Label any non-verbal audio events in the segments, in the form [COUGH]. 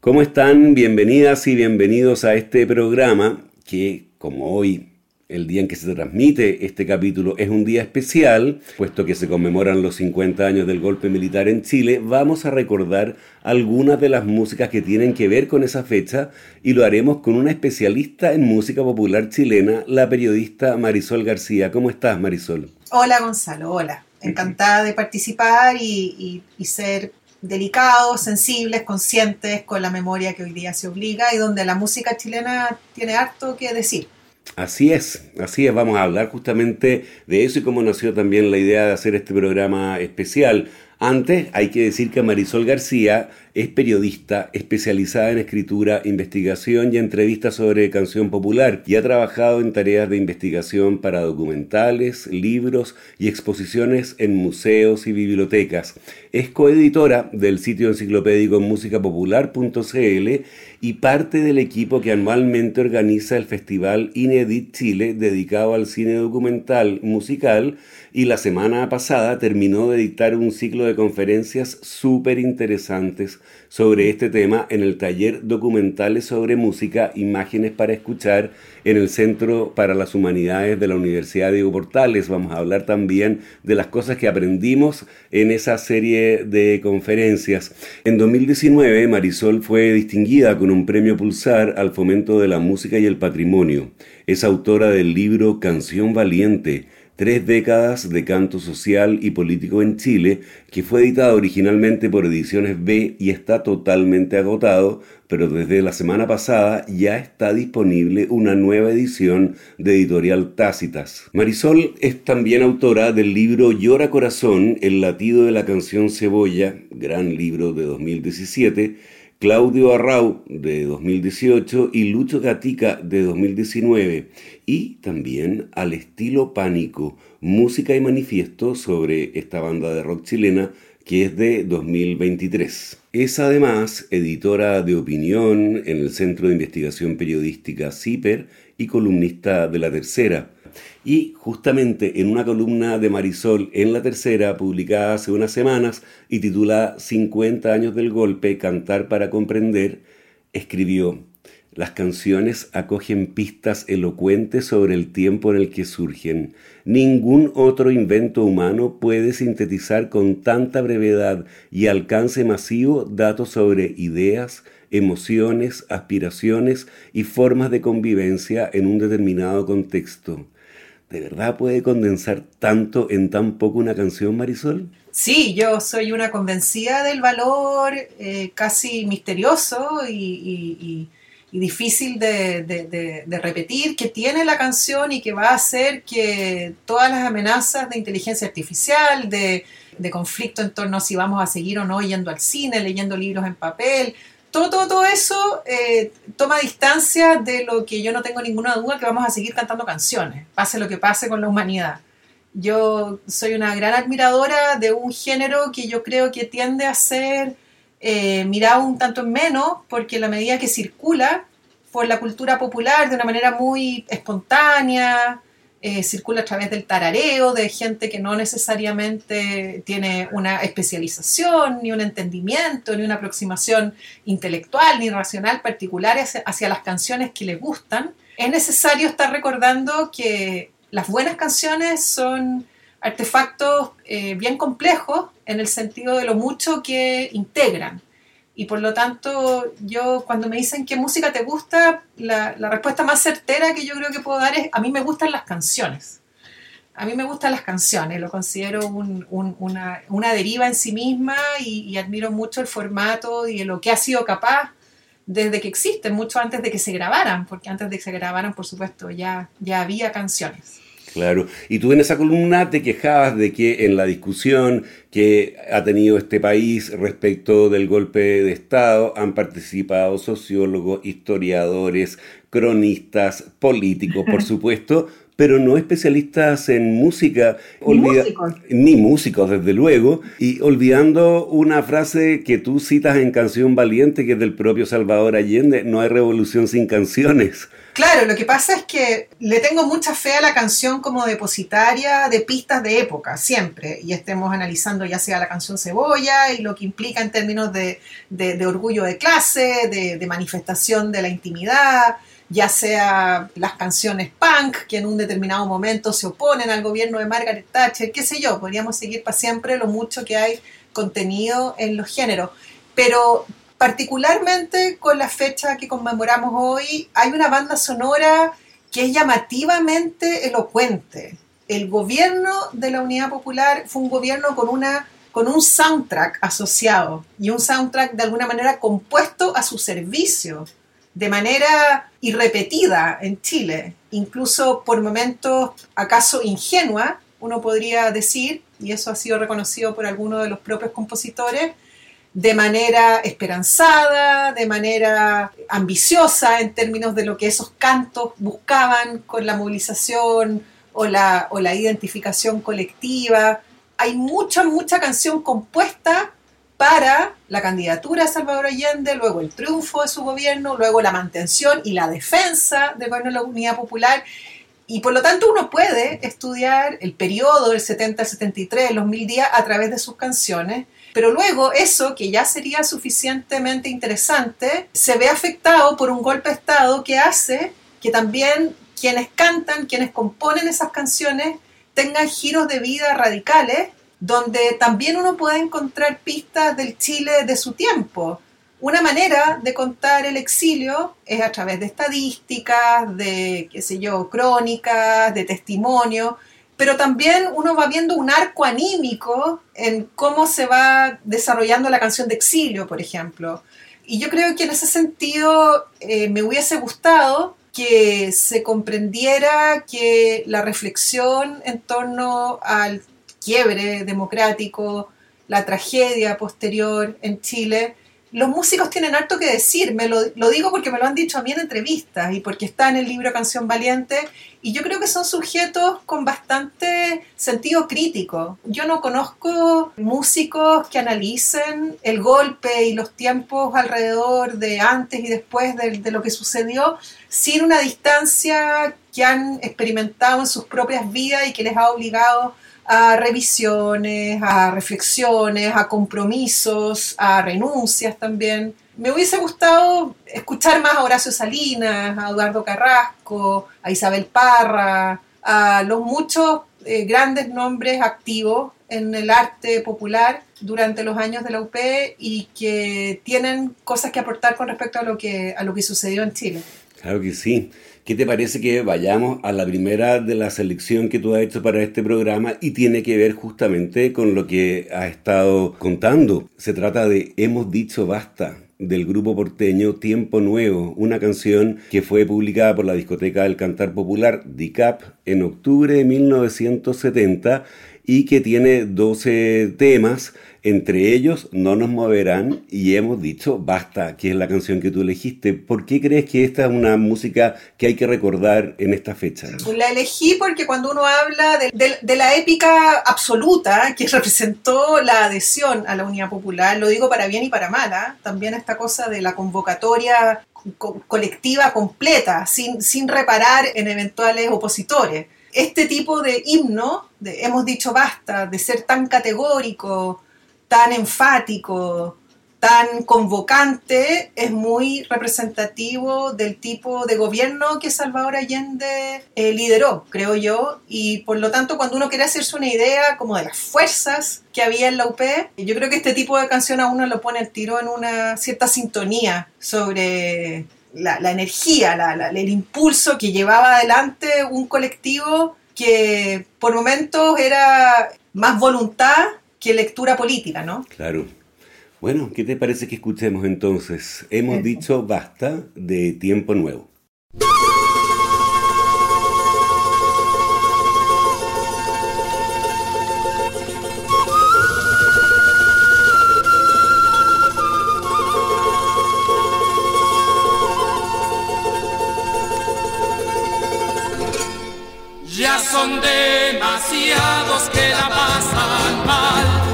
¿Cómo están? Bienvenidas y bienvenidos a este programa que, como hoy, el día en que se transmite este capítulo, es un día especial, puesto que se conmemoran los 50 años del golpe militar en Chile, vamos a recordar algunas de las músicas que tienen que ver con esa fecha y lo haremos con una especialista en música popular chilena, la periodista Marisol García. ¿Cómo estás, Marisol? Hola, Gonzalo, hola encantada de participar y, ser delicados, sensibles, conscientes con la memoria que hoy día se obliga y donde la música chilena tiene harto que decir. Así es, así es, vamos a hablar justamente de eso y cómo nació también la idea de hacer este programa especial. Antes hay que decir que Marisol García es periodista especializada en escritura, investigación y entrevistas sobre canción popular y ha trabajado en tareas de investigación para documentales, libros y exposiciones en museos y bibliotecas. Es coeditora del sitio enciclopédico musicapopular.cl y parte del equipo que anualmente organiza el festival Inedit Chile dedicado al cine documental musical y la semana pasada terminó de dictar un ciclo de conferencias súper interesantes sobre este tema en el taller Documentales sobre Música, Imágenes para Escuchar en el Centro para las Humanidades de la Universidad de Portales. Vamos a hablar también de las cosas que aprendimos en esa serie de conferencias. En 2019, Marisol fue distinguida con un premio Pulsar al fomento de la música y el patrimonio. Es autora del libro Canción Valiente tres décadas de canto social y político en Chile, que fue editado originalmente por Ediciones B y está totalmente agotado, pero desde la semana pasada ya está disponible una nueva edición de editorial Tácitas. Marisol es también autora del libro Llora Corazón, el latido de la canción Cebolla, gran libro de 2017, Claudio Arrau de 2018 y Lucho Gatica de 2019 y también al estilo pánico, música y manifiesto sobre esta banda de rock chilena que es de 2023. Es además editora de opinión en el Centro de Investigación Periodística CIPER y columnista de La Tercera. Y justamente en una columna de Marisol en La Tercera, publicada hace unas semanas y titulada 50 años del golpe, Cantar para comprender, escribió, las canciones acogen pistas elocuentes sobre el tiempo en el que surgen. Ningún otro invento humano puede sintetizar con tanta brevedad y alcance masivo datos sobre ideas, emociones, aspiraciones y formas de convivencia en un determinado contexto. ¿De verdad puede condensar tanto en tan poco una canción, Marisol? Sí, yo soy una convencida del valor eh, casi misterioso y, difícil de, repetir que tiene la canción y que va a hacer que todas las amenazas de inteligencia artificial, de, de conflicto en torno a si vamos a seguir o no yendo al cine, leyendo libros en papel, todo, todo, todo eso eh, toma distancia de lo que yo no tengo ninguna duda que vamos a seguir cantando canciones, pase lo que pase con la humanidad. Yo soy una gran admiradora de un género que yo creo que tiende a ser eh, mirado un tanto en menos, porque la medida que circula por la cultura popular de una manera muy espontánea, eh, circula a través del tarareo de gente que no necesariamente tiene una especialización, ni un entendimiento, ni una aproximación intelectual, ni racional particular hacia, las canciones que le gustan, es necesario estar recordando que las buenas canciones son artefactos eh, bien complejos en el sentido de lo mucho que integran Y por lo tanto, yo cuando me dicen qué música te gusta, la, respuesta más certera que yo creo que puedo dar es, a mí me gustan las canciones. A mí me gustan las canciones, lo considero un, un, una, una, deriva en sí misma y, y, admiro mucho el formato y lo que ha sido capaz desde que existen, mucho antes de que se grabaran, porque antes de que se grabaran, por supuesto, ya, ya había canciones. Claro, y tú en esa columna te quejabas de que en la discusión que ha tenido este país respecto del golpe de Estado han participado sociólogos, historiadores, cronistas, políticos, por [LAUGHS] supuesto, pero no especialistas en música, ni músicos. ni músicos, desde luego, y olvidando una frase que tú citas en Canción Valiente, que es del propio Salvador Allende, no hay revolución sin canciones. Claro, lo que pasa es que le tengo mucha fe a la canción como depositaria de pistas de época, siempre, y estemos analizando ya sea la canción Cebolla y lo que implica en términos de, de, de orgullo de clase, de, de manifestación de la intimidad, ya sea las canciones punk, que en un determinado momento se oponen al gobierno de Margaret Thatcher, qué sé yo, podríamos seguir para siempre lo mucho que hay contenido en los géneros. Pero particularmente con la fecha que conmemoramos hoy, hay una banda sonora que es llamativamente elocuente. El gobierno de la Unidad Popular fue un gobierno con una con un soundtrack asociado y un soundtrack de alguna manera compuesto a su servicio de manera irrepetida en Chile, incluso por momentos acaso ingenua, uno podría decir, y eso ha sido reconocido por algunos de los propios compositores, de manera esperanzada, de manera ambiciosa en términos de lo que esos cantos buscaban con la movilización o la, o la identificación colectiva. Hay mucha, mucha canción compuesta para la candidatura de Salvador Allende, luego el triunfo de su gobierno, luego la mantención y la defensa del gobierno de la Unidad Popular. Y por lo tanto uno puede estudiar el periodo del 70 al 73, los mil días, a través de sus canciones, pero luego eso, que ya sería suficientemente interesante, se ve afectado por un golpe de Estado que hace que también quienes cantan, quienes componen esas canciones, tengan giros de vida radicales donde también uno puede encontrar pistas del Chile de su tiempo. Una manera de contar el exilio es a través de estadísticas, de, qué sé yo, crónicas, de testimonios, pero también uno va viendo un arco anímico en cómo se va desarrollando la canción de exilio, por ejemplo. Y yo creo que en ese sentido eh, me hubiese gustado que se comprendiera que la reflexión en torno al quiebre democrático, la tragedia posterior en Chile, los músicos tienen harto que decir, me lo, digo porque me lo han dicho a mí en entrevistas y porque está en el libro Canción Valiente, y yo creo que son sujetos con bastante sentido crítico. Yo no conozco músicos que analicen el golpe y los tiempos alrededor de antes y después de, lo que sucedió sin una distancia que han experimentado en sus propias vidas y que les ha obligado revisiones, a reflexiones, a compromisos, a renuncias también. Me hubiese gustado escuchar más a Horacio Salinas, a Eduardo Carrasco, a Isabel Parra, a los muchos eh, grandes nombres activos en el arte popular durante los años de la UP y que tienen cosas que aportar con respecto a lo que, a lo que sucedió en Chile. Claro que sí. ¿Qué te parece que vayamos a la primera de la selección que tú has hecho para este programa y tiene que ver justamente con lo que has estado contando? Se trata de Hemos dicho basta del grupo porteño Tiempo Nuevo, una canción que fue publicada por la discoteca del Cantar Popular, DICAP, en octubre de 1970 y que tiene 12 temas entre ellos, No nos moverán y hemos dicho Basta, que es la canción que tú elegiste. ¿Por qué crees que esta es una música que hay que recordar en esta fecha? La elegí porque cuando uno habla de, de, de la épica absoluta que [LAUGHS] representó la adhesión a la Unidad Popular, lo digo para bien y para mal, ¿eh? también esta cosa de la convocatoria co colectiva completa, sin, sin reparar en eventuales opositores. Este tipo de himno, hemos dicho basta, de ser tan categórico, tan enfático, tan convocante es muy representativo del tipo de gobierno que Salvador Allende eh, lideró, creo yo, y por lo tanto cuando uno quiere hacerse una idea como de las fuerzas que había en la UP, yo creo que este tipo de canción a uno lo pone el tiro en una cierta sintonía sobre la, energía, el impulso que llevaba adelante un colectivo que por momentos era más voluntad que lectura política, ¿no? Claro. Bueno, ¿qué te parece que escuchemos entonces? Hemos dicho basta de tiempo nuevo. Son demasiados que la pasan mal.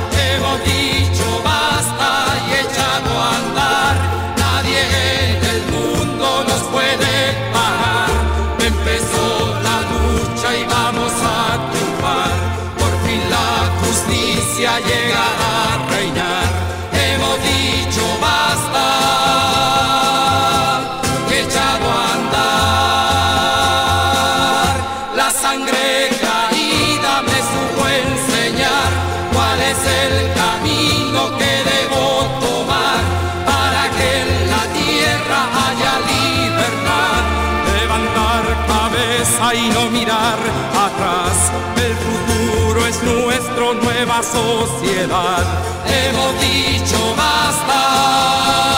Nueva sociedad. Hemos dicho basta.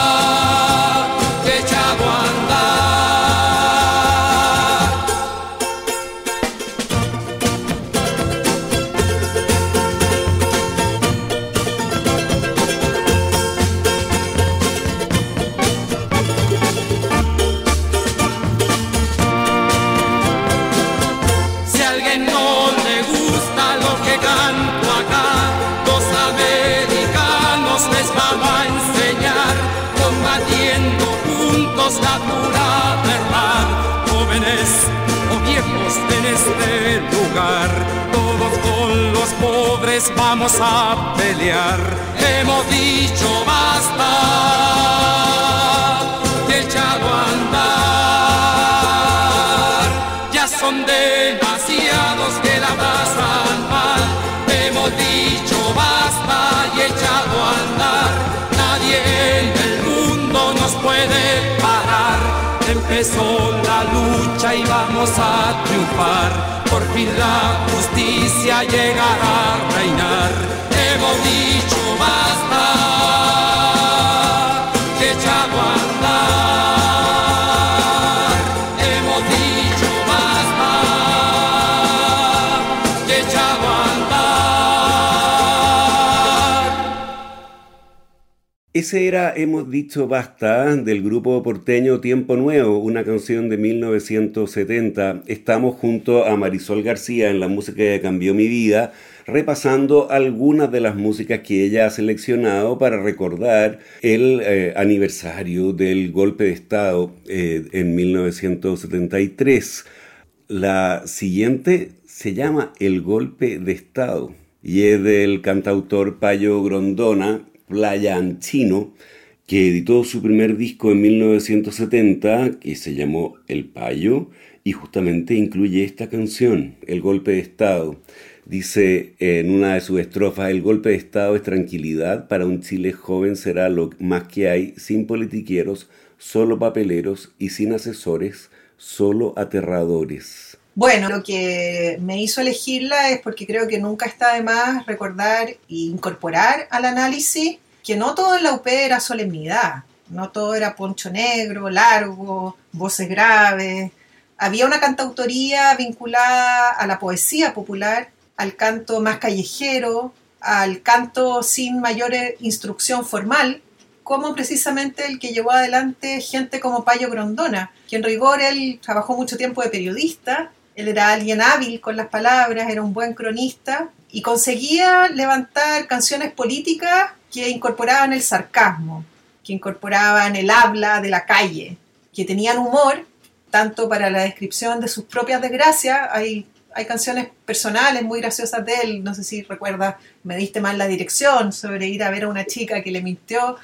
Pobres vamos a pelear. Hemos dicho basta, echado a andar. Ya son demasiados que la pasan mal. Hemos dicho basta y echado a andar. Nadie en el mundo nos puede. Empezó la lucha y vamos a triunfar. Por fin la justicia llegará a reinar. Hemos dicho. Ese era Hemos dicho basta del grupo porteño Tiempo Nuevo, una canción de 1970. Estamos junto a Marisol García en la música que cambió mi vida, repasando algunas de las músicas que ella ha seleccionado para recordar el eh, aniversario del golpe de Estado eh, en 1973. La siguiente se llama El golpe de Estado y es del cantautor Payo Grondona, Playa Anchino, que editó su primer disco en 1970, que se llamó El Payo, y justamente incluye esta canción, El golpe de Estado. Dice en una de sus estrofas, el golpe de Estado es tranquilidad, para un Chile joven será lo más que hay, sin politiqueros, solo papeleros y sin asesores, solo aterradores. Bueno, lo que me hizo elegirla es porque creo que nunca está de más recordar e incorporar al análisis que no todo en la UP era solemnidad, no todo era poncho negro, largo, voces graves. Había una cantautoría vinculada a la poesía popular, al canto más callejero, al canto sin mayor instrucción formal, como precisamente el que llevó adelante gente como Payo Grondona, que en rigor él trabajó mucho tiempo de periodista, él era alguien hábil con las palabras, era un buen cronista y conseguía levantar canciones políticas que incorporaban el sarcasmo, que incorporaban el habla de la calle, que tenían humor, tanto para la descripción de sus propias desgracias, hay canciones personales muy graciosas de él, no sé si recuerdas, me diste mal la dirección sobre ir a ver a una chica que le mintió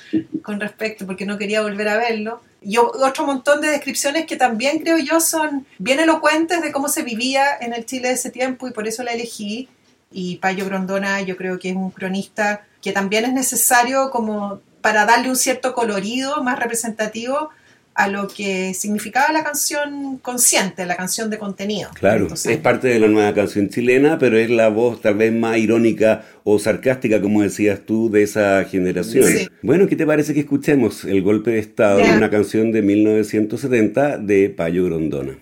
con respecto porque no quería volver a verlo. Y otro montón de descripciones que también creo yo son bien elocuentes de cómo se vivía en el Chile de ese tiempo y por eso la elegí. Y Payo Grondona yo creo que es un cronista que también es necesario como para darle un cierto colorido más representativo a lo que significaba la canción consciente, la canción de contenido. Claro, es parte de la nueva canción chilena, pero es la voz tal vez más irónica o sarcástica, como decías tú, de esa generación. Bueno, ¿qué te parece que escuchemos El Golpe de Estado, una canción de 1970 de Payo Grondona?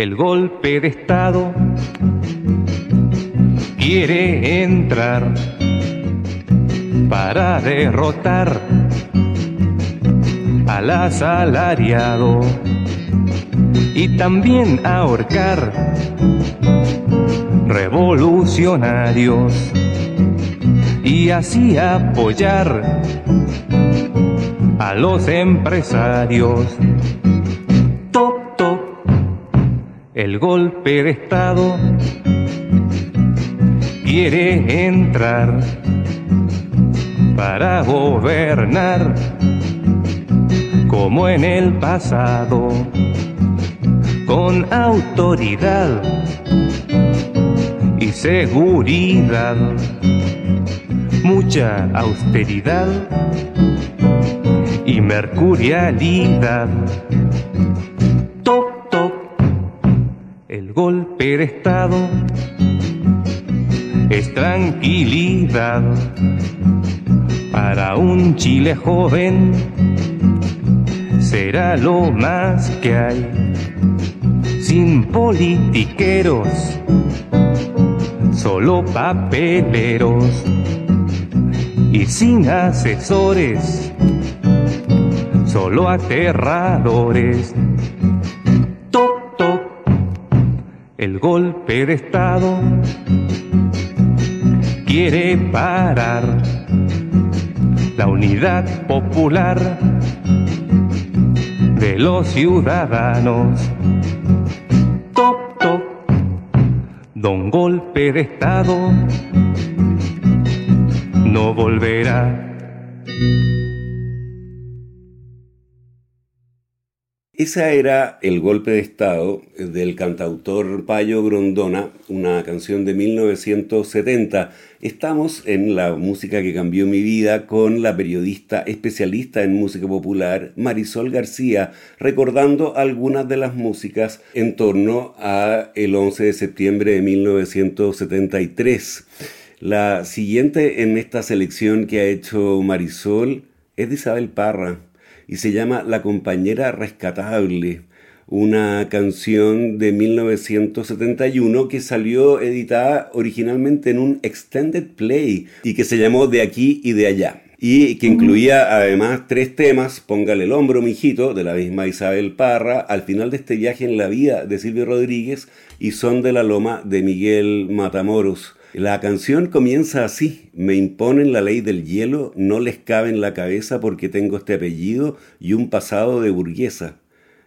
El golpe de Estado quiere entrar para derrotar al asalariado y también ahorcar revolucionarios y así apoyar a los empresarios. Top, top, el golpe de Estado quiere entrar para gobernar como en el pasado, con autoridad y seguridad, mucha austeridad y mercurialidad. Toc, toc, el golpe de Estado es tranquilidad para un Chile joven. Será lo más que hay, sin politiqueros, solo papeleros y sin asesores, solo aterradores. Toc, toc, el golpe de Estado quiere parar la unidad popular de los ciudadanos. Top, top, don golpe de Estado no volverá. Esa era El golpe de Estado del cantautor Payo Grondona, una canción de 1970. Estamos en la música que cambió mi vida con la periodista especialista en música popular Marisol García, recordando algunas de las músicas en torno a el 11 de septiembre de 1973. La siguiente en esta selección que ha hecho Marisol es de Isabel Parra y se llama La compañera rescatable, una canción de 1971 que salió editada originalmente en un extended play y que se llamó De aquí y de allá. Y que incluía además tres temas, Póngale el hombro, mijito, de la misma Isabel Parra, al final de este viaje en la vida de Silvio Rodríguez y Son de la Loma de Miguel Matamoros. La canción comienza así, me imponen la ley del hielo, no les cabe en la cabeza porque tengo este apellido y un pasado de burguesa.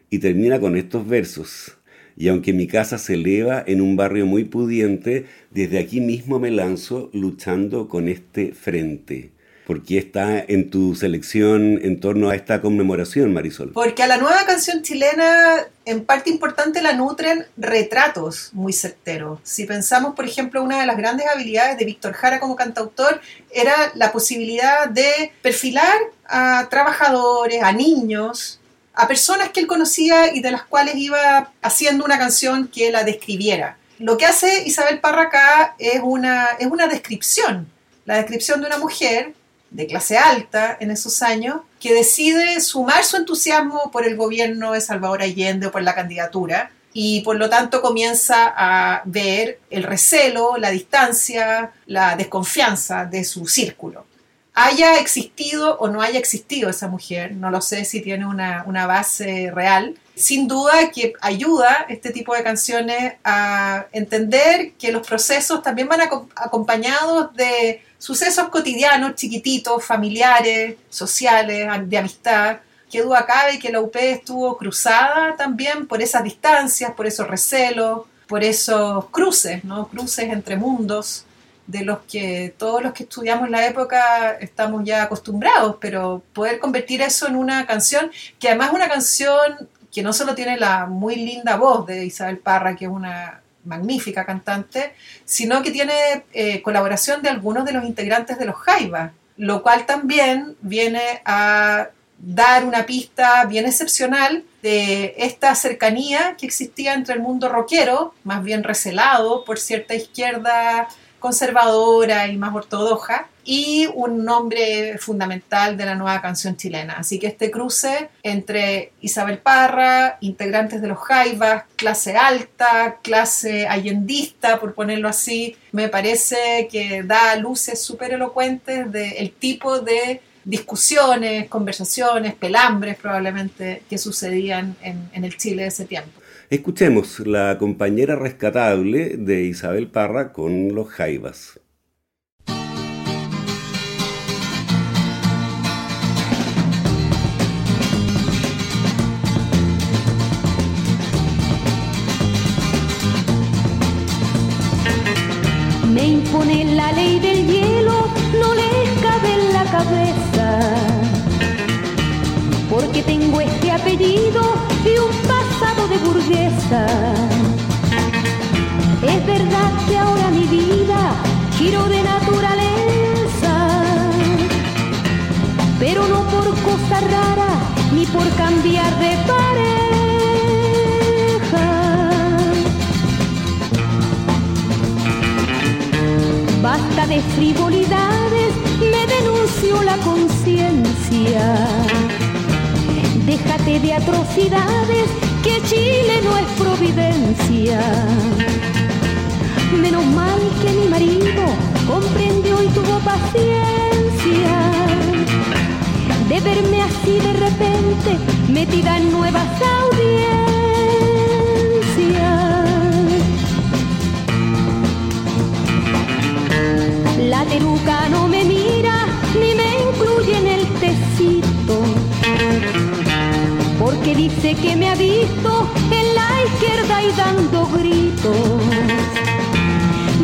Y termina con estos versos. Y aunque mi casa se eleva en un barrio muy pudiente, desde aquí mismo me lanzo luchando con este frente. ¿Por qué está en tu selección en torno a esta conmemoración, Marisol? Porque a la nueva canción chilena, en parte importante, la nutren retratos muy certeros. Si pensamos, por ejemplo, una de las grandes habilidades de Víctor Jara como cantautor era la posibilidad de perfilar a trabajadores, a niños, a personas que él conocía y de las cuales iba haciendo una canción que la describiera. Lo que hace Isabel Parra acá es una, es una descripción, la descripción de una mujer de clase alta en esos años que decide sumar su entusiasmo por el gobierno de Salvador Allende o por la candidatura y por lo tanto comienza a ver el recelo, la distancia, la desconfianza de su círculo. Haya existido o no haya existido esa mujer, no lo sé si tiene una, una base real, sin duda que ayuda este tipo de canciones a entender que los procesos también van acompañados de sucesos cotidianos, chiquititos, familiares, sociales, de amistad, qué duda cabe que la UP estuvo cruzada también por esas distancias, por esos recelos, por esos cruces, ¿no? Cruces entre mundos de los que todos los que estudiamos la época estamos ya acostumbrados, pero poder convertir eso en una canción, que además es una canción que no solo tiene la muy linda voz de Isabel Parra, que es una magnífica cantante, sino que tiene eh, colaboración de algunos de los integrantes de los Jaivas, lo cual también viene a dar una pista bien excepcional de esta cercanía que existía entre el mundo rockero, más bien recelado por cierta izquierda conservadora y más ortodoxa, y un nombre fundamental de la nueva canción chilena. Así que este cruce entre Isabel Parra, integrantes de los Jaivas, clase alta, clase allendista, por ponerlo así, me parece que da luces súper elocuentes del tipo de discusiones, conversaciones, pelambres probablemente que sucedían en, en el Chile de ese tiempo. Escuchemos la compañera rescatable de Isabel Parra con los Jaivas. Impone la ley del hielo, no le cabe en la cabeza. Porque tengo este apellido y un de burguesa. Es verdad que ahora mi vida giro de naturaleza, pero no por cosa rara ni por cambiar de pareja. Basta de frivolidades, me denunció la conciencia. Déjate de atrocidades que Chile no es providencia. Menos mal que mi marido comprendió y tuvo paciencia de verme así de repente metida en nuevas audiencias. La teruca no me mira ni me incluye en el tecito porque dice que me ha visto en la izquierda y dando gritos.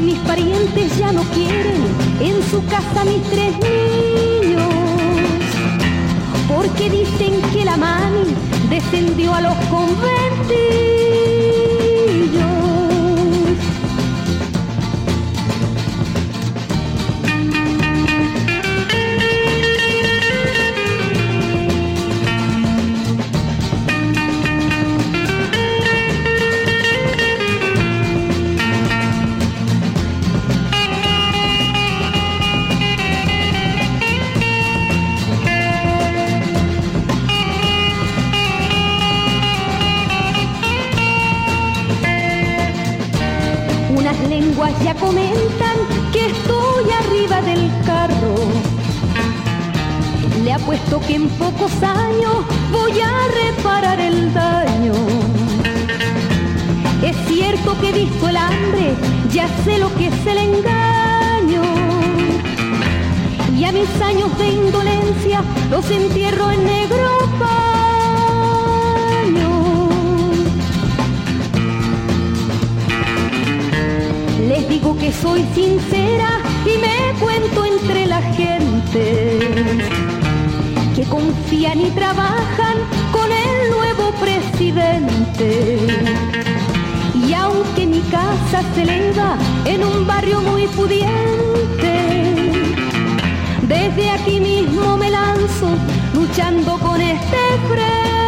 Mis parientes ya no quieren en su casa mis tres niños, porque dicen que la mami descendió a los conventillos. Le apuesto que en pocos años voy a reparar el daño. Es cierto que he visto el hambre, ya sé lo que es el engaño. Y a mis años de indolencia los entierro en negro digo que soy sincera y me cuento entre la gente que confían y trabajan con el nuevo presidente. Y aunque mi casa se eleva en un barrio muy pudiente, desde aquí mismo me lanzo luchando con este frente.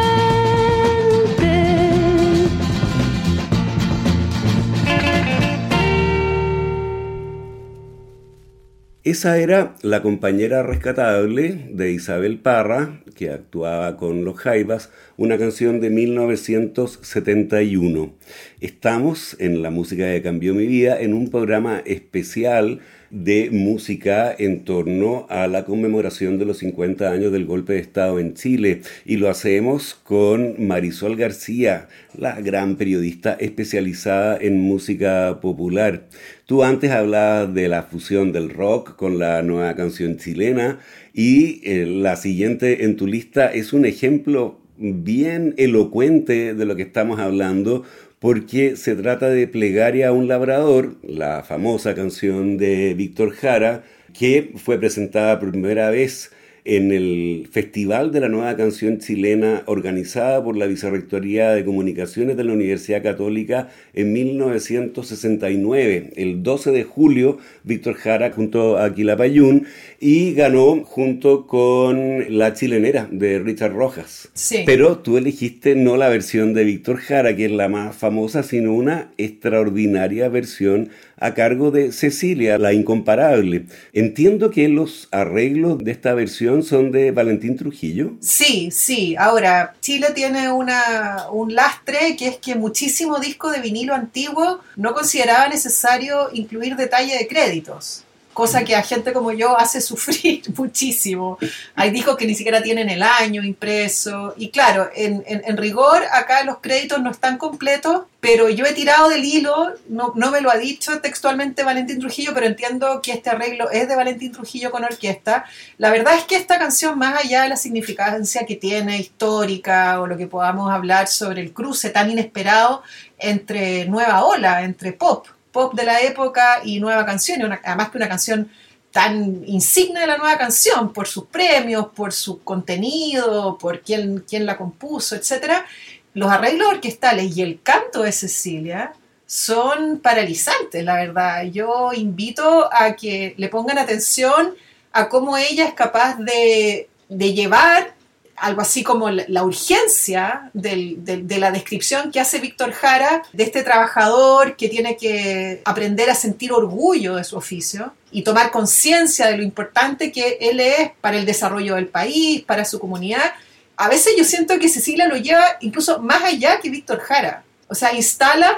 Esa era la compañera rescatable de Isabel Parra, que actuaba con los Jaivas, una canción de 1971. Estamos en la música que cambió mi vida en un programa especial de música en torno a la conmemoración de los 50 años del golpe de Estado en Chile. Y lo hacemos con Marisol García, la gran periodista especializada en música popular. Tú antes hablabas de la fusión del rock con la nueva canción chilena y eh, la siguiente en tu lista es un ejemplo bien elocuente de lo que estamos hablando porque se trata de Plegaria a un labrador, la famosa canción de Víctor Jara, que fue presentada por primera vez en el Festival de la Nueva Canción Chilena organizada por la Vicerrectoría de Comunicaciones de la Universidad Católica en 1969, el 12 de julio, Víctor Jara junto a Quilapayún y ganó junto con La Chilenera de Richard Rojas. Sí. Pero tú elegiste no la versión de Víctor Jara, que es la más famosa, sino una extraordinaria versión a cargo de Cecilia, la incomparable. Entiendo que los arreglos de esta versión son de Valentín Trujillo. Sí, sí. Ahora, Chile tiene una, un lastre que es que muchísimo disco de vinilo antiguo no consideraba necesario incluir detalle de créditos. Cosa que a gente como yo hace sufrir [LAUGHS] muchísimo. Hay discos que ni siquiera tienen el año impreso. Y claro, en, rigor, acá los créditos no están completos, pero yo he tirado del hilo, no, no me lo ha dicho textualmente Valentín Trujillo, pero entiendo que este arreglo es de Valentín Trujillo con orquesta. La verdad es que esta canción, más allá de la significancia que tiene histórica o lo que podamos hablar sobre el cruce tan inesperado entre nueva ola, entre pop, pop de la época y nueva canción, además que una canción tan insigne de la nueva canción, por sus premios, por su contenido, por quién, quién la compuso, etcétera, los arreglos orquestales y el canto de Cecilia son paralizantes, la verdad. Yo invito a que le pongan atención a cómo ella es capaz de, de llevar algo así como la, urgencia de la descripción que hace Víctor Jara de este trabajador que tiene que aprender a sentir orgullo de su oficio y tomar conciencia de lo importante que él es para el desarrollo del país, para su comunidad. A veces yo siento que Cecilia lo lleva incluso más allá que Víctor Jara. O sea, instala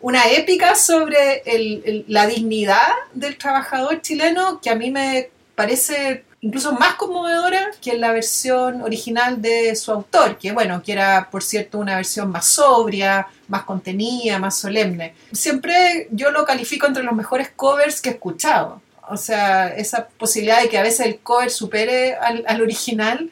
una épica sobre la dignidad del trabajador chileno que a mí me parece incluso más conmovedora que la versión original de su autor, que bueno, que era por cierto una versión más sobria, más contenida, más solemne. Siempre yo lo califico entre los mejores covers que he escuchado. O sea, esa posibilidad de que a veces el cover supere al, al original,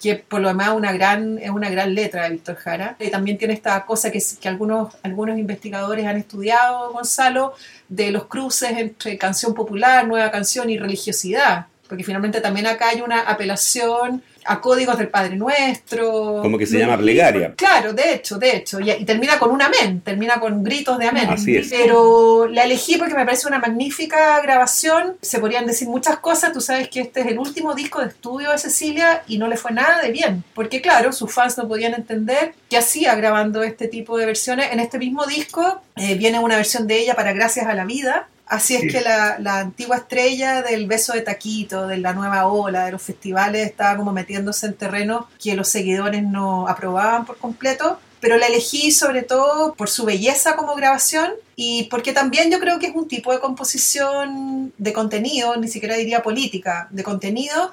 que por lo demás una gran, es una gran letra de Víctor Jara. Y también tiene esta cosa que, que algunos, algunos investigadores han estudiado, Gonzalo, de los cruces entre canción popular, nueva canción y religiosidad. Porque finalmente también acá hay una apelación a códigos del Padre Nuestro. Como que se llama plegaria. Claro, de hecho, de hecho. Y, y termina con un amén, termina con gritos de amén. Así es. Pero la elegí porque me parece una magnífica grabación. Se podrían decir muchas cosas. Tú sabes que este es el último disco de estudio de Cecilia y no le fue nada de bien. Porque, claro, sus fans no podían entender qué hacía grabando este tipo de versiones. En este mismo disco eh, viene una versión de ella para Gracias a la Vida. Así es que la, la antigua estrella del beso de taquito, de la nueva ola, de los festivales, estaba como metiéndose en terreno que los seguidores no aprobaban por completo. Pero la elegí sobre todo por su belleza como grabación y porque también yo creo que es un tipo de composición de contenido, ni siquiera diría política, de contenido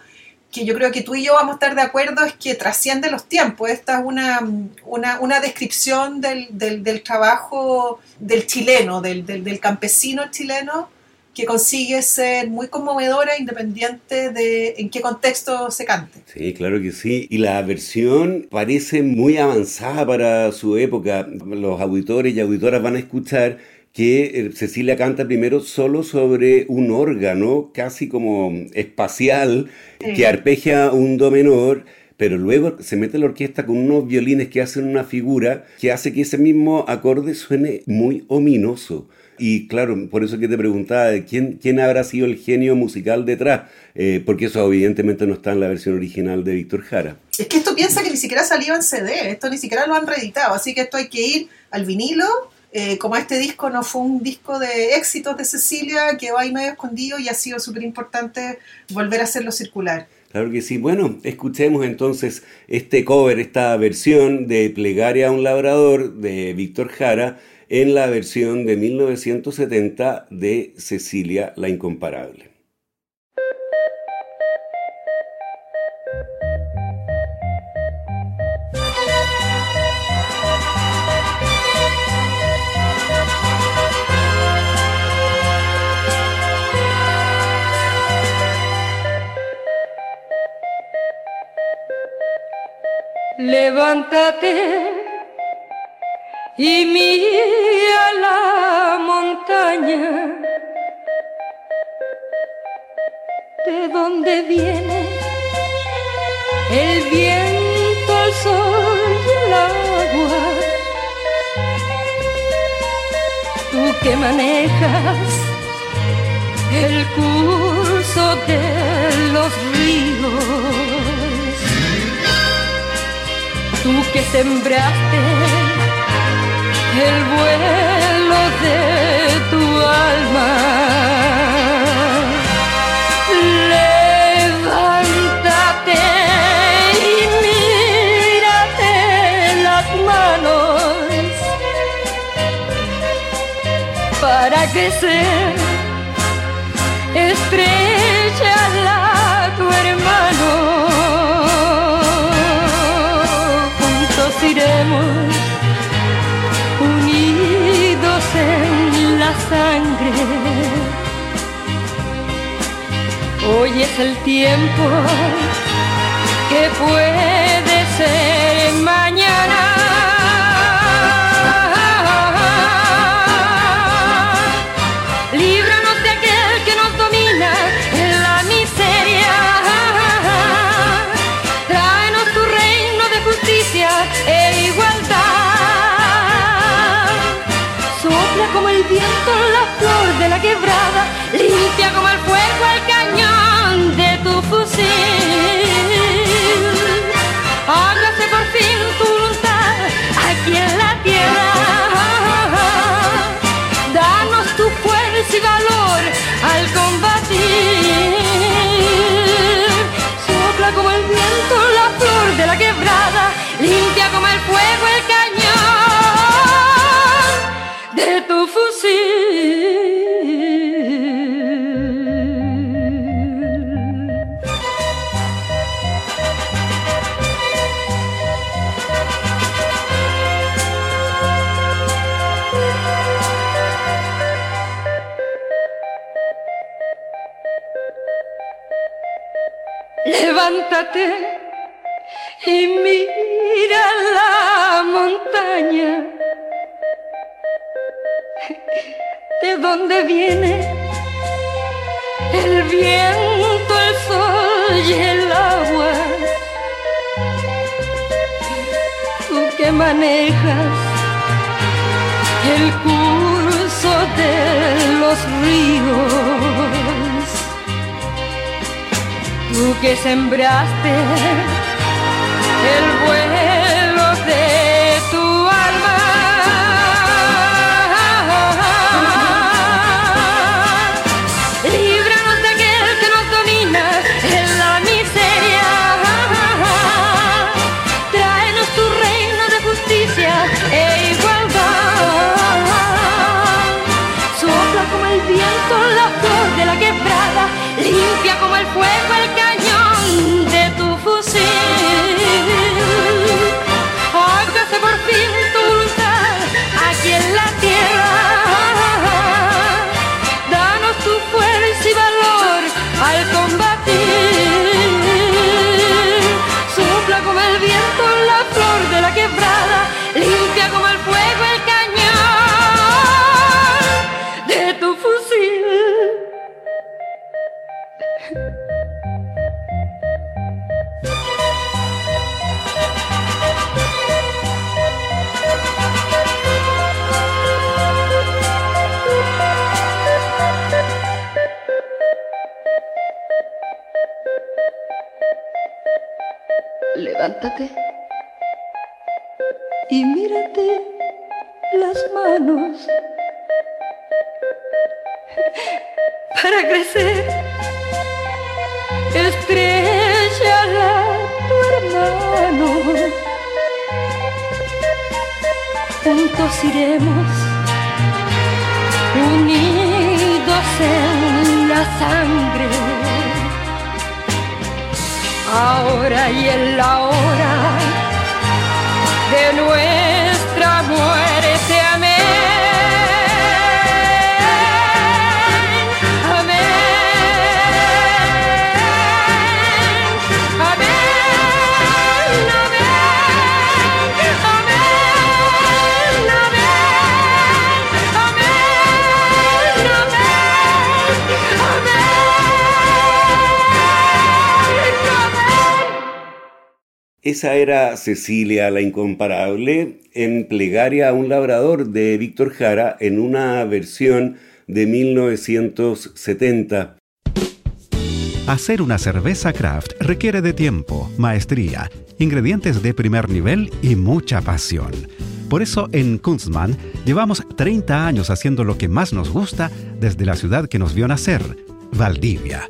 que yo creo que tú y yo vamos a estar de acuerdo es que trasciende los tiempos. Esta es una, una, una descripción del, del, trabajo del chileno, del, del, del campesino chileno, que consigue ser muy conmovedora independiente de en qué contexto se cante. Sí, claro que sí. Y la versión parece muy avanzada para su época. Los auditores y auditoras van a escuchar que eh, Cecilia canta primero solo sobre un órgano casi como espacial Sí. que arpegia un do menor, pero luego se mete la orquesta con unos violines que hacen una figura que hace que ese mismo acorde suene muy ominoso. Y claro, por eso que te preguntaba quién, quién habrá sido el genio musical detrás, Eh, porque eso evidentemente no está en la versión original de Víctor Jara. Es que esto piensa que ni siquiera salió en CD, esto ni siquiera lo han reeditado, así que esto hay que ir al vinilo eh, como este disco no fue un disco de éxitos de Cecilia, quedó ahí medio escondido y ha sido súper importante volver a hacerlo circular. Claro que sí. Bueno, escuchemos entonces este cover, esta versión de Plegaria a un labrador de Víctor Jara en la versión de 1970 de Cecilia la Incomparable. Levántate y mira la montaña de donde viene el viento, el sol y el agua. Tú que manejas el curso de los ríos. tú que sembraste el vuelo de tu alma. Levántate y mírate las manos para que se Hoy es el tiempo que puede ser mañana. los ríos. Tú que sembraste el buen Ahora y en la hora de nuestra Esa era Cecilia la Incomparable en Plegaria a un labrador de Víctor Jara en una versión de 1970. Hacer una cerveza craft requiere de tiempo, maestría, ingredientes de primer nivel y mucha pasión. Por eso en Kunstmann llevamos 30 años haciendo lo que más nos gusta desde la ciudad que nos vio nacer, Valdivia.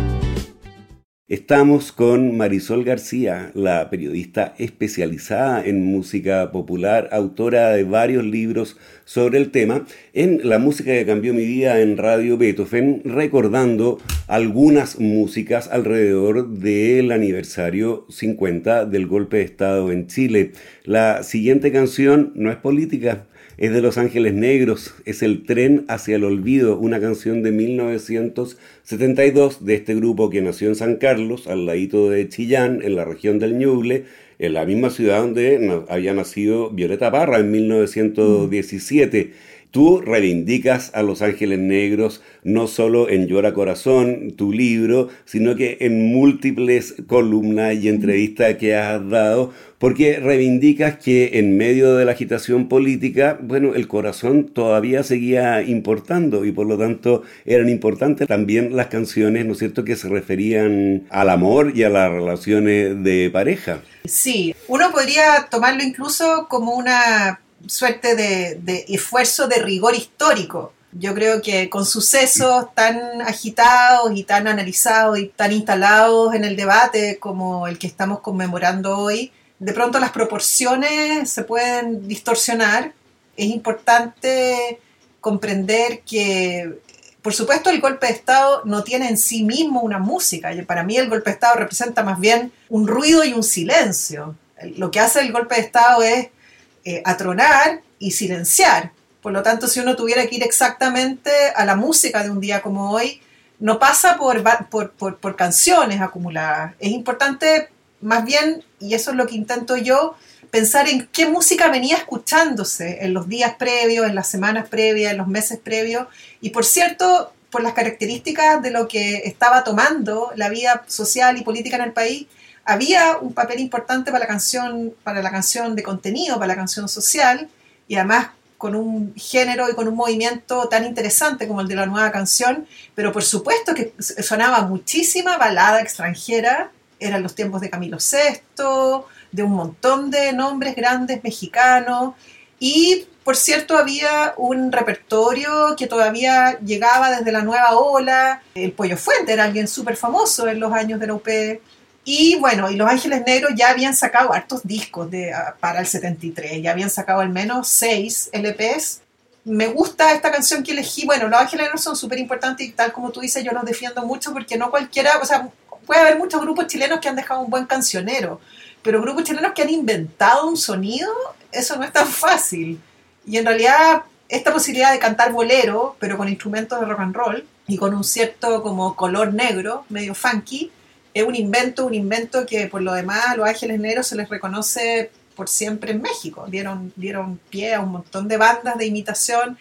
Estamos con Marisol García, la periodista especializada en música popular, autora de varios libros sobre el tema, en La música que cambió mi vida en Radio Beethoven, recordando algunas músicas alrededor del aniversario 50 del golpe de Estado en Chile. La siguiente canción no es política, es de Los Ángeles Negros, es El tren hacia el olvido, una canción de 1972 de este grupo que nació en San Carlos, al ladito de Chillán, en la región del Ñuble, en la misma ciudad donde había nacido Violeta Parra en 1917. Tú reivindicas a Los Ángeles Negros no solo en Llora Corazón, tu libro, sino que en múltiples columnas y entrevistas que has dado, porque reivindicas que en medio de la agitación política, bueno, el corazón todavía seguía importando y por lo tanto eran importantes también las canciones, ¿no es cierto?, que se referían al amor y a las relaciones de pareja. Sí, uno podría tomarlo incluso como una suerte de, esfuerzo de rigor histórico. Yo creo que con sucesos tan agitados y tan analizados y tan instalados en el debate como el que estamos conmemorando hoy, de pronto las proporciones se pueden distorsionar. Es importante comprender que, por supuesto, el golpe de Estado no tiene en sí mismo una música. Para mí el golpe de Estado representa más bien un ruido y un silencio. Lo que hace el golpe de Estado es eh, atronar y silenciar. Por lo tanto, si uno tuviera que ir exactamente a la música de un día como hoy, no pasa por, por canciones acumuladas. Es importante, más bien, y eso es lo que intento yo, pensar en qué música venía escuchándose en los días previos, en las semanas previas, en los meses previos. Y por cierto, por las características de lo que estaba tomando la vida social y política en el país, había un papel importante para la canción, para la canción de contenido, para la canción social, y además con un género y con un movimiento tan interesante como el de la nueva canción, pero por supuesto que sonaba muchísima balada extranjera, eran los tiempos de Camilo VI, de un montón de nombres grandes mexicanos, y por cierto había un repertorio que todavía llegaba desde la nueva ola, el Pollo Fuente era alguien súper famoso en los años de la UP, y bueno, y Los Ángeles Negros ya habían sacado hartos discos ah, para el 73, ya habían sacado al menos seis LPs. Me gusta esta canción que elegí. Bueno, Los Ángeles Negros son súper importantes y tal como tú dices, yo los defiendo mucho porque no cualquiera, o sea, puede haber muchos grupos chilenos que han dejado un buen cancionero, pero grupos chilenos que han inventado un sonido, eso no es tan fácil. Y en realidad, esta posibilidad de cantar bolero, pero con instrumentos de rock and roll y con un cierto como color negro, medio funky, es un invento, un invento que por lo demás a los Ángeles Negros se les reconoce por siempre en México. Dieron, dieron pie a un montón de bandas de imitación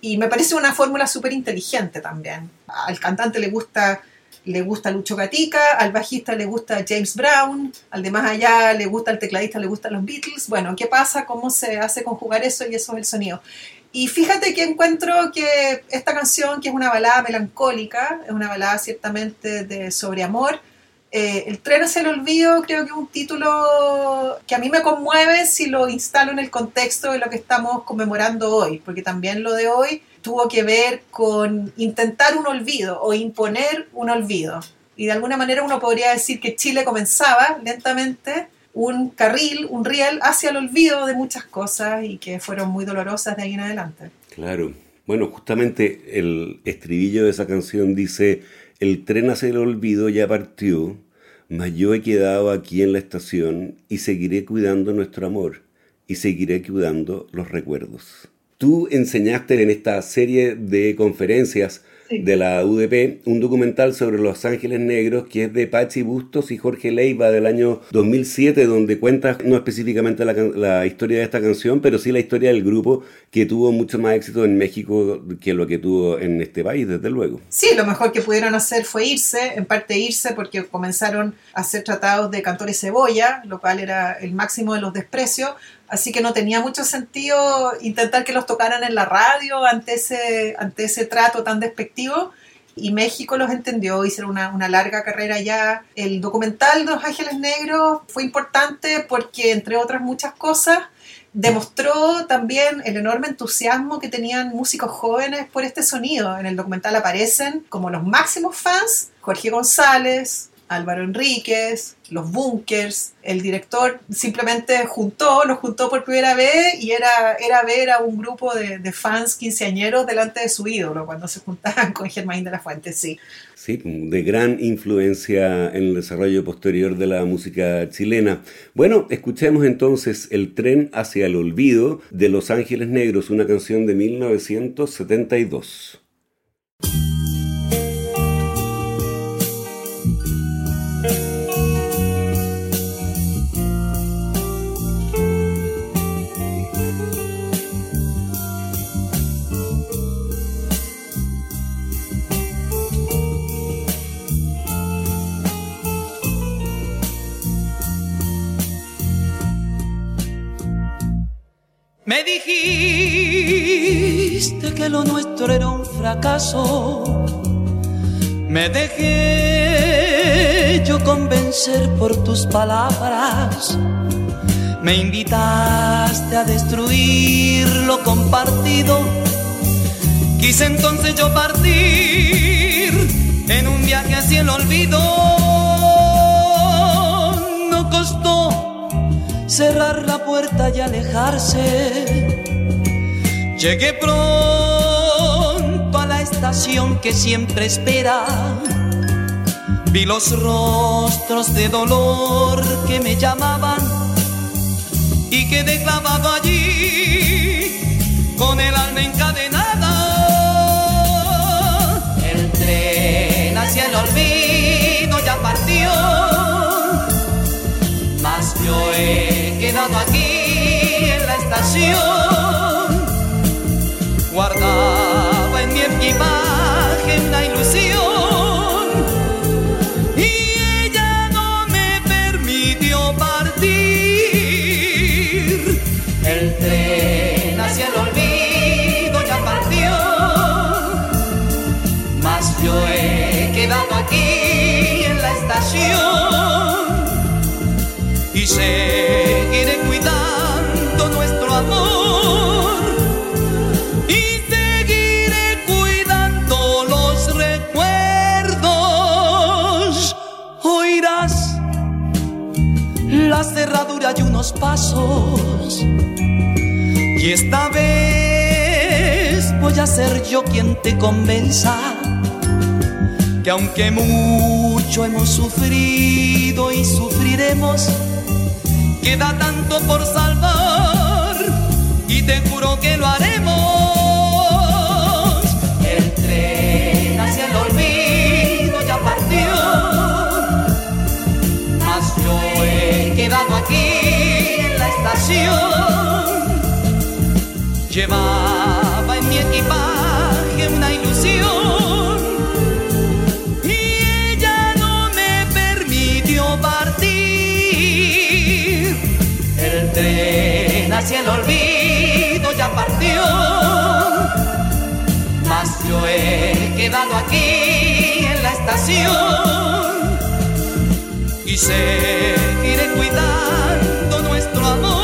y me parece una fórmula súper inteligente también. Al cantante le gusta, le gusta Lucho Gatica, al bajista le gusta James Brown, al de más allá le gusta el tecladista, le gustan los Beatles. Bueno, ¿qué pasa? ¿Cómo se hace conjugar eso? Y eso es el sonido. Y fíjate que encuentro que esta canción, que es una balada melancólica, es una balada ciertamente de sobre amor, eh, el tren hacia el olvido creo que es un título que a mí me conmueve si lo instalo en el contexto de lo que estamos conmemorando hoy, porque también lo de hoy tuvo que ver con intentar un olvido o imponer un olvido. Y de alguna manera uno podría decir que Chile comenzaba lentamente un carril, un riel hacia el olvido de muchas cosas y que fueron muy dolorosas de ahí en adelante. Claro. Bueno, justamente el estribillo de esa canción dice, el tren hacia el olvido ya partió, mas yo he quedado aquí en la estación y seguiré cuidando nuestro amor y seguiré cuidando los recuerdos. Tú enseñaste en esta serie de conferencias de la UDP, un documental sobre Los Ángeles Negros que es de Pachi Bustos y Jorge Leiva del año 2007, donde cuenta no específicamente la, historia de esta canción, pero sí la historia del grupo que tuvo mucho más éxito en México que lo que tuvo en este país, desde luego. Sí, lo mejor que pudieron hacer fue irse, en parte irse porque comenzaron a ser tratados de cantores cebolla, lo cual era el máximo de los desprecios, Así que no tenía mucho sentido intentar que los tocaran en la radio ante ese, ante ese trato tan despectivo. Y México los entendió, hicieron una, una larga carrera ya. El documental de Los Ángeles Negros fue importante porque, entre otras muchas cosas, demostró también el enorme entusiasmo que tenían músicos jóvenes por este sonido. En el documental aparecen como los máximos fans Jorge González, Álvaro Enríquez, los bunkers, el director simplemente juntó, los juntó por primera vez y era, era ver a un grupo de, fans quinceañeros delante de su ídolo cuando se juntaban con Germain de la Fuente, sí. Sí, de gran influencia en el desarrollo posterior de la música chilena. Bueno, escuchemos entonces El tren hacia el olvido de Los Ángeles Negros, una canción de 1972. Me dijiste que lo nuestro era un fracaso. Me dejé yo convencer por tus palabras. Me invitaste a destruir lo compartido. Quise entonces yo partir en un viaje hacia el olvido. No costó cerrar la puerta y alejarse. Llegué pronto a la estación que siempre espera. Vi los rostros de dolor que me llamaban y quedé clavado allí con el alma encadenada. El tren hacia el olvido ya partió, mas yo he quedado aquí en la estación. Guardaba en mi equipaje una ilusión y ella no me permitió partir. El tren hacia el olvido ya partió, mas yo he quedado aquí en la estación cerradura y unos pasos. Y esta vez voy a ser yo quien te convenza que aunque mucho hemos sufrido y sufriremos, queda tanto por salvar y te juro que lo haremos. Llevaba en mi equipaje una ilusión. Y ella no me permitió partir. El tren hacia el olvido ya partió, mas yo he quedado aquí en la estación. Y seguiré cuidando nuestro amor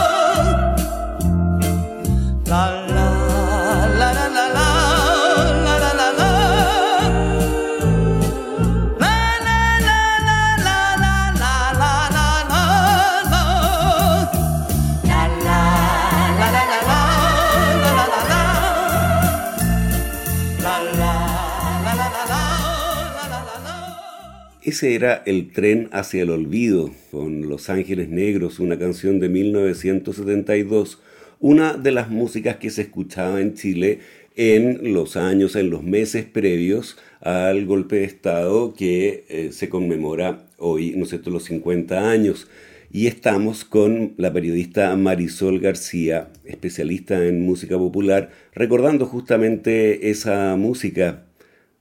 Era El tren hacia el olvido, con Los Ángeles Negros, una canción de 1972, una de las músicas que se escuchaba en Chile en los años, en los meses previos al golpe de Estado que eh, se conmemora hoy, ¿no es los 50 años. Y estamos con la periodista Marisol García, especialista en música popular, recordando justamente esa música.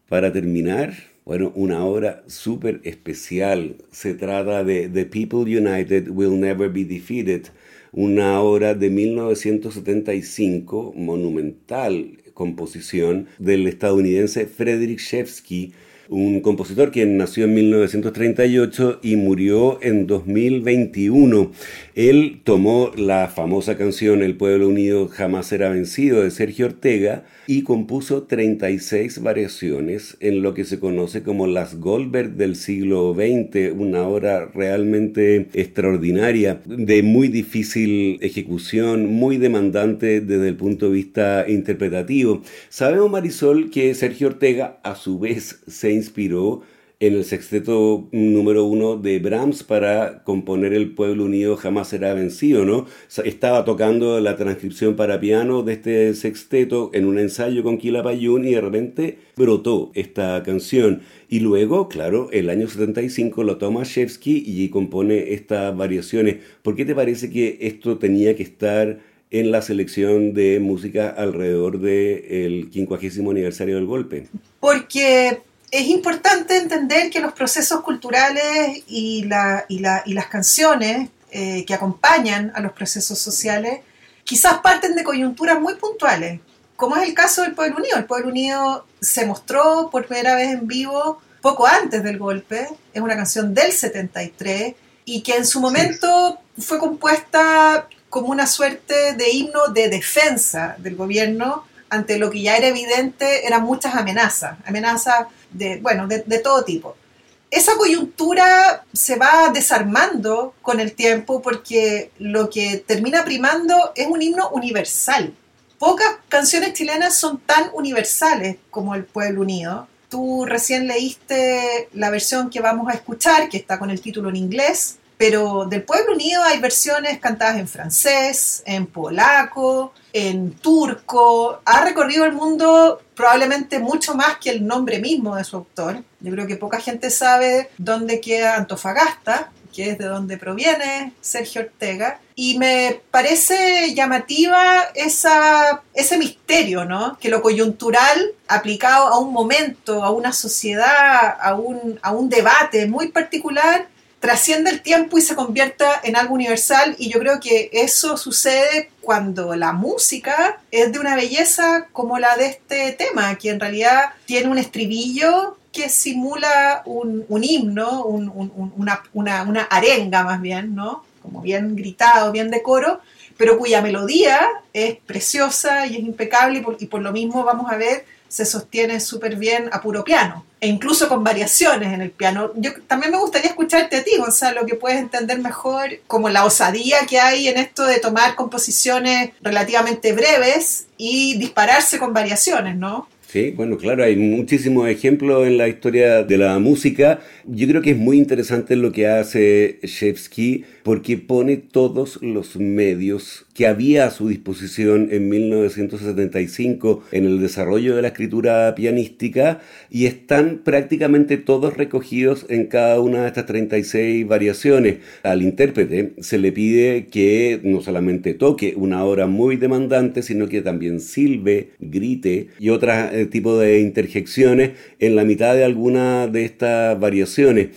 Para terminar, bueno, una obra súper especial. Se trata de The People United Will Never Be Defeated, una obra de 1975, monumental composición del estadounidense Frederick Shevsky, un compositor que nació en 1938 y murió en 2021. Él tomó la famosa canción El pueblo unido jamás será vencido de Sergio Ortega y compuso 36 variaciones en lo que se conoce como las Goldberg del siglo XX, una obra realmente extraordinaria, de muy difícil ejecución, muy demandante desde el punto de vista interpretativo. Sabemos, Marisol, que Sergio Ortega a su vez se inspiró en el sexteto número uno de Brahms para componer El Pueblo Unido Jamás Será Vencido, ¿no? Estaba tocando la transcripción para piano de este sexteto en un ensayo con Kila Payún y de repente brotó esta canción. Y luego, claro, el año 75 lo toma Shevsky y compone estas variaciones. ¿Por qué te parece que esto tenía que estar en la selección de música alrededor del 50 aniversario del golpe? Porque es importante entender que los procesos culturales y, las canciones eh, que acompañan a los procesos sociales quizás parten de coyunturas muy puntuales, como es el caso del Pueblo Unido. El Pueblo Unido se mostró por primera vez en vivo poco antes del golpe, es una canción del 73 y que en su momento fue compuesta como una suerte de himno de defensa del gobierno ante lo que ya era evidente eran muchas amenazas, amenazas de, bueno, de, todo tipo. Esa coyuntura se va desarmando con el tiempo porque lo que termina primando es un himno universal. Pocas canciones chilenas son tan universales como El Pueblo Unido. Tú recién leíste la versión que vamos a escuchar, que está con el título en inglés, pero del Pueblo Unido hay versiones cantadas en francés, en polaco, en turco. Ha recorrido el mundo probablemente mucho más que el nombre mismo de su autor. Yo creo que poca gente sabe dónde queda Antofagasta, que es de donde proviene Sergio Ortega. Y me parece llamativa esa, ese misterio, ¿no? Que lo coyuntural, aplicado a un momento, a una sociedad, a un, a un debate muy particular, trasciende el tiempo y se convierta en algo universal y yo creo que eso sucede cuando la música es de una belleza como la de este tema, que en realidad tiene un estribillo que simula un, himno, una, arenga más bien, ¿no? Como bien gritado, bien de coro, pero cuya melodía es preciosa y es impecable y por lo mismo vamos a ver se sostiene súper bien a puro piano e incluso con variaciones en el piano. Yo también me gustaría escucharte a ti, Gonzalo, que puedes entender mejor como la osadía que hay en esto de tomar composiciones relativamente breves y dispararse con variaciones, ¿no? Sí, bueno, claro, hay muchísimos ejemplos en la historia de la música. Yo creo que es muy interesante lo que hace Shevsky porque pone todos los medios que había a su disposición en 1975 en el desarrollo de la escritura pianística y están prácticamente todos recogidos en cada una de estas 36 variaciones. Al intérprete se le pide que no solamente toque una obra muy demandante, sino que también silbe, grite y otro eh, tipo de interjecciones en la mitad de alguna de estas variaciones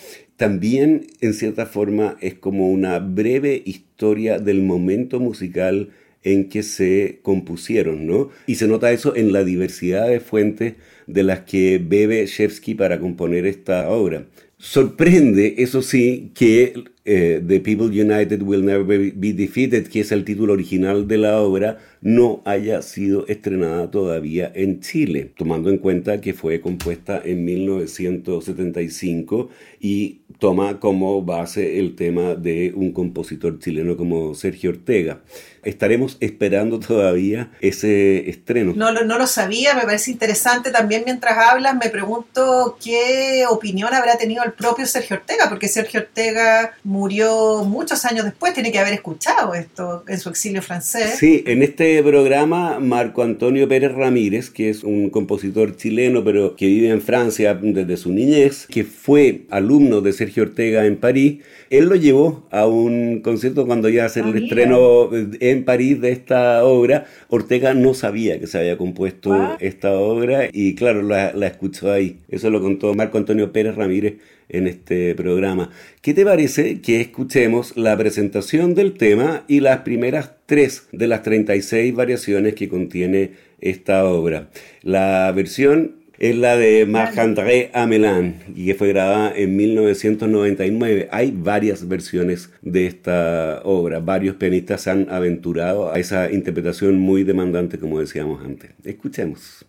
también en cierta forma es como una breve historia del momento musical en que se compusieron, ¿no? Y se nota eso en la diversidad de fuentes de las que bebe Shevsky para componer esta obra. Sorprende, eso sí, que eh, The People United Will Never Be Defeated, que es el título original de la obra, no haya sido estrenada todavía en Chile, tomando en cuenta que fue compuesta en 1975 y toma como base el tema de un compositor chileno como Sergio Ortega. Estaremos esperando todavía ese estreno. No, no, lo sabía, me parece interesante. También mientras hablas me pregunto qué opinión habrá tenido el propio Sergio Ortega, porque Sergio Ortega murió muchos años después, tiene que haber escuchado esto en su exilio francés. Sí, en este programa Marco Antonio Pérez Ramírez, que es un compositor chileno, pero que vive en Francia desde su niñez, que fue alumno de Sergio Ortega en París, él lo llevó a un concierto cuando iba a hacer el ah, estreno en París de esta obra. Ortega no sabía que se había compuesto ah. esta obra y claro, la, escuchó ahí. Eso lo contó Marco Antonio Pérez Ramírez en este programa. ¿Qué te parece que escuchemos la presentación del tema y las primeras tres de las 36 variaciones que contiene esta obra? La versión es la de Marc-André Amelin y que fue grabada en 1999. Hay varias versiones de esta obra. Varios pianistas se han aventurado a esa interpretación muy demandante, como decíamos antes. Escuchemos.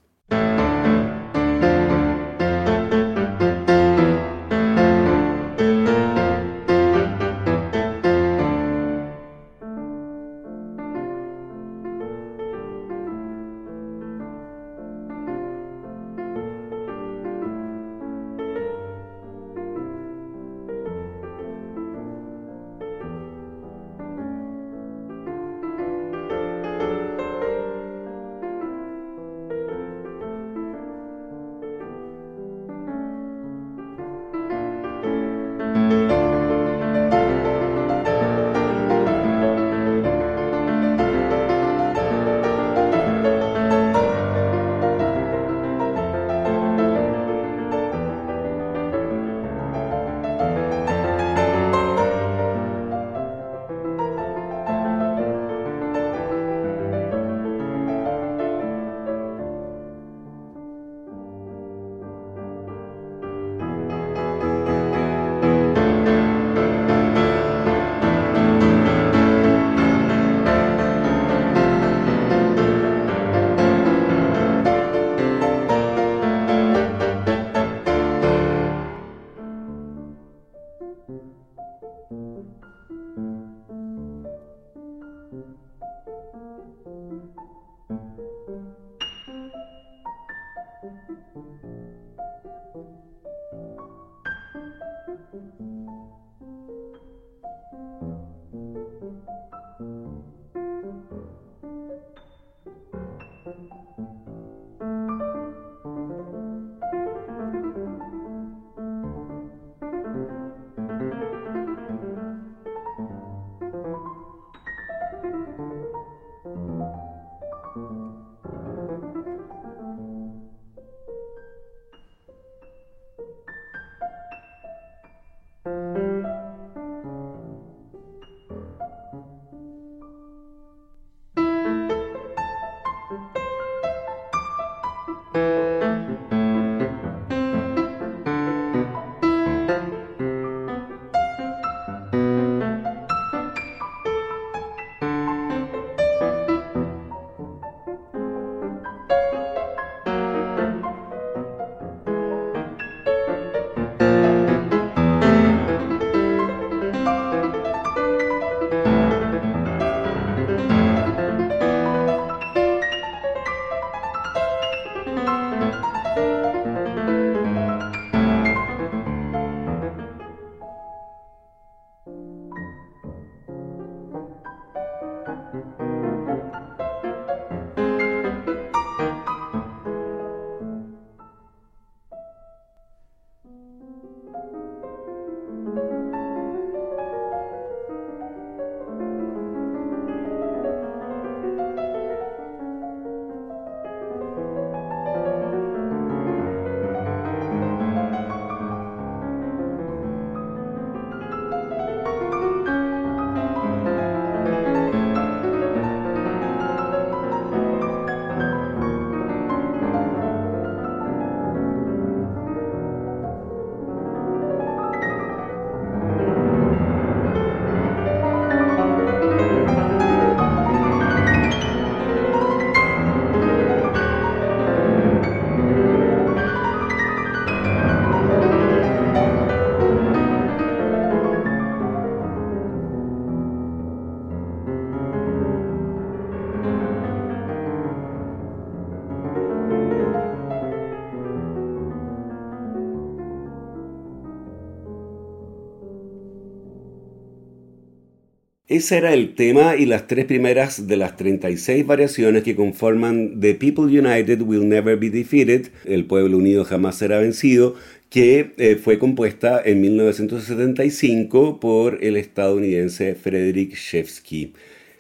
Ese era el tema y las tres primeras de las 36 variaciones que conforman The People United Will Never Be Defeated, El Pueblo Unido Jamás Será Vencido, que eh, fue compuesta en 1975 por el estadounidense Frederick Shevsky.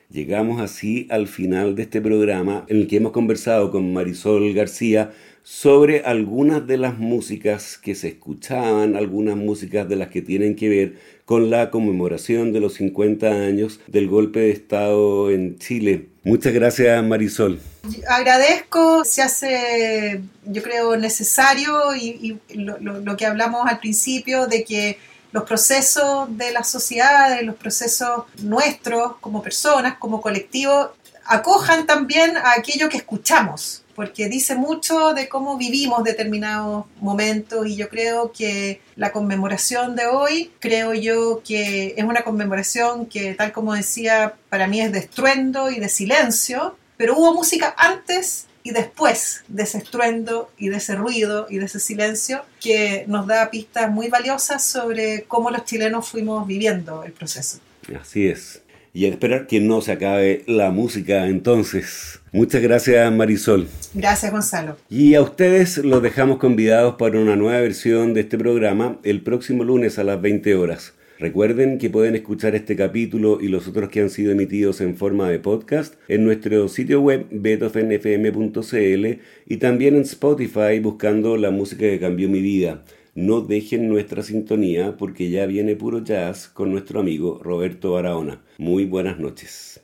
Llegamos así al final de este programa en el que hemos conversado con Marisol García sobre algunas de las músicas que se escuchaban, algunas músicas de las que tienen que ver con la conmemoración de los 50 años del golpe de Estado en Chile. Muchas gracias Marisol. Agradezco, se hace yo creo necesario y, lo, que hablamos al principio de que los procesos de las sociedades, los procesos nuestros como personas, como colectivos, acojan también a aquello que escuchamos porque dice mucho de cómo vivimos determinados momentos y yo creo que la conmemoración de hoy, creo yo que es una conmemoración que tal como decía, para mí es de estruendo y de silencio, pero hubo música antes y después de ese estruendo y de ese ruido y de ese silencio que nos da pistas muy valiosas sobre cómo los chilenos fuimos viviendo el proceso. Así es. Y a esperar que no se acabe la música entonces. Muchas gracias Marisol. Gracias Gonzalo. Y a ustedes los dejamos convidados para una nueva versión de este programa el próximo lunes a las 20 horas. Recuerden que pueden escuchar este capítulo y los otros que han sido emitidos en forma de podcast en nuestro sitio web betofnfm.cl y también en Spotify buscando la música que cambió mi vida. No dejen nuestra sintonía porque ya viene puro jazz con nuestro amigo Roberto Barahona. Muy buenas noches.